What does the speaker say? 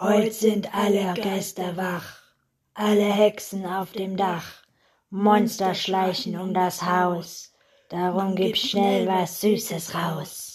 Heut sind alle Geister wach, alle Hexen auf dem Dach, Monster schleichen um das Haus, darum gib schnell was Süßes raus.